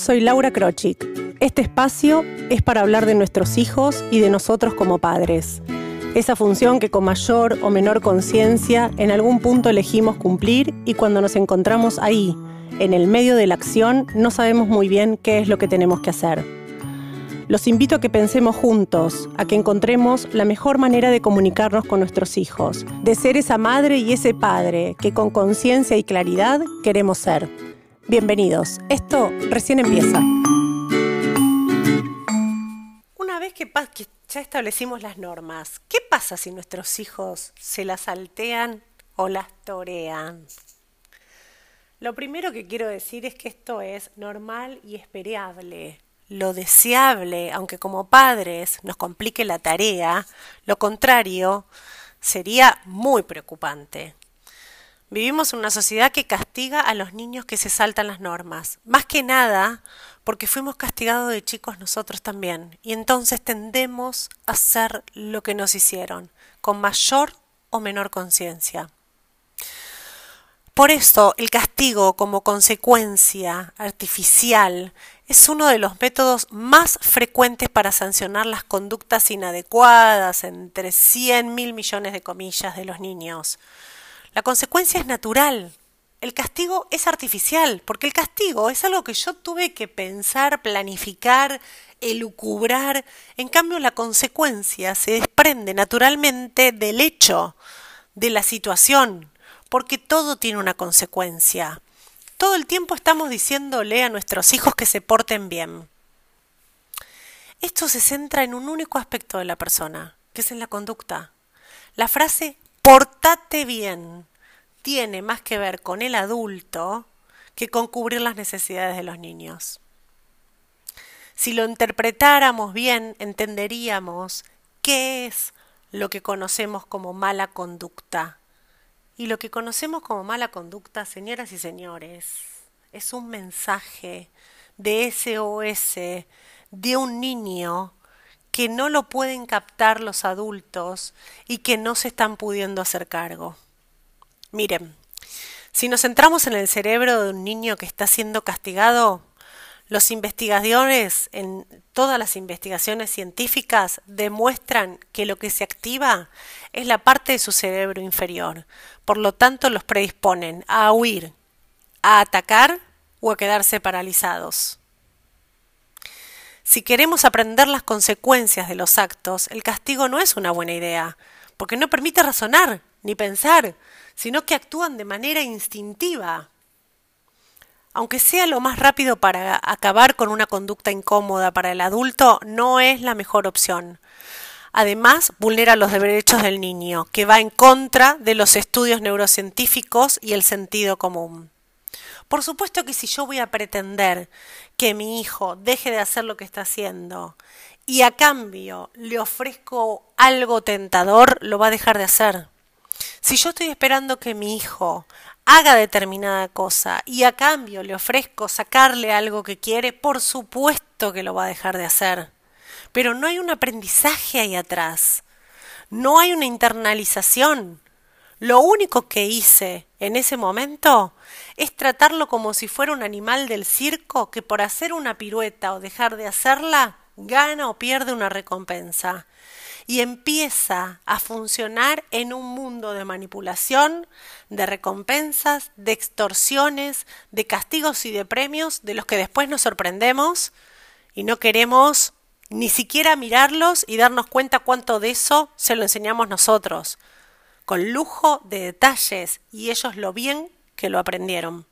soy Laura Krochik. Este espacio es para hablar de nuestros hijos y de nosotros como padres. Esa función que con mayor o menor conciencia en algún punto elegimos cumplir y cuando nos encontramos ahí, en el medio de la acción, no sabemos muy bien qué es lo que tenemos que hacer. Los invito a que pensemos juntos, a que encontremos la mejor manera de comunicarnos con nuestros hijos, de ser esa madre y ese padre que con conciencia y claridad queremos ser. Bienvenidos, esto recién empieza. Una vez que, ya establecimos las normas, ¿qué pasa si nuestros hijos se las saltean o las torean? Lo primero que quiero decir es que esto es normal y esperable. Lo deseable, aunque como padres nos complique la tarea, lo contrario sería muy preocupante. Vivimos en una sociedad que castiga a los niños que se saltan las normas, más que nada porque fuimos castigados de chicos nosotros también, y entonces tendemos a hacer lo que nos hicieron, con mayor o menor conciencia. Por eso el castigo como consecuencia artificial es uno de los métodos más frecuentes para sancionar las conductas inadecuadas entre 100 mil millones de comillas de los niños. La consecuencia es natural. El castigo es artificial, porque el castigo es algo que yo tuve que pensar, planificar, elucubrar. En cambio, la consecuencia se desprende naturalmente del hecho, de la situación, porque todo tiene una consecuencia. Todo el tiempo estamos diciéndole a nuestros hijos que se porten bien. Esto se centra en un único aspecto de la persona, que es en la conducta. La frase portate bien tiene más que ver con el adulto que con cubrir las necesidades de los niños. Si lo interpretáramos bien, entenderíamos qué es lo que conocemos como mala conducta. Y lo que conocemos como mala conducta, señoras y señores, es un mensaje de SOS de un niño que no lo pueden captar los adultos y que no se están pudiendo hacer cargo. Miren, si nos centramos en el cerebro de un niño que está siendo castigado, los investigadores en todas las investigaciones científicas demuestran que lo que se activa es la parte de su cerebro inferior. Por lo tanto, los predisponen a huir, a atacar o a quedarse paralizados. Si queremos aprender las consecuencias de los actos, el castigo no es una buena idea, porque no permite razonar ni pensar, sino que actúan de manera instintiva. Aunque sea lo más rápido para acabar con una conducta incómoda para el adulto, no es la mejor opción. Además, vulnera los derechos del niño, que va en contra de los estudios neurocientíficos y el sentido común. Por supuesto que si yo voy a pretender que mi hijo deje de hacer lo que está haciendo y a cambio le ofrezco algo tentador, lo va a dejar de hacer. Si yo estoy esperando que mi hijo haga determinada cosa y a cambio le ofrezco sacarle algo que quiere, por supuesto que lo va a dejar de hacer. Pero no hay un aprendizaje ahí atrás. No hay una internalización. Lo único que hice en ese momento es tratarlo como si fuera un animal del circo que por hacer una pirueta o dejar de hacerla gana o pierde una recompensa. Y empieza a funcionar en un mundo de manipulación, de recompensas, de extorsiones, de castigos y de premios de los que después nos sorprendemos y no queremos ni siquiera mirarlos y darnos cuenta cuánto de eso se lo enseñamos nosotros con lujo de detalles y ellos lo bien que lo aprendieron.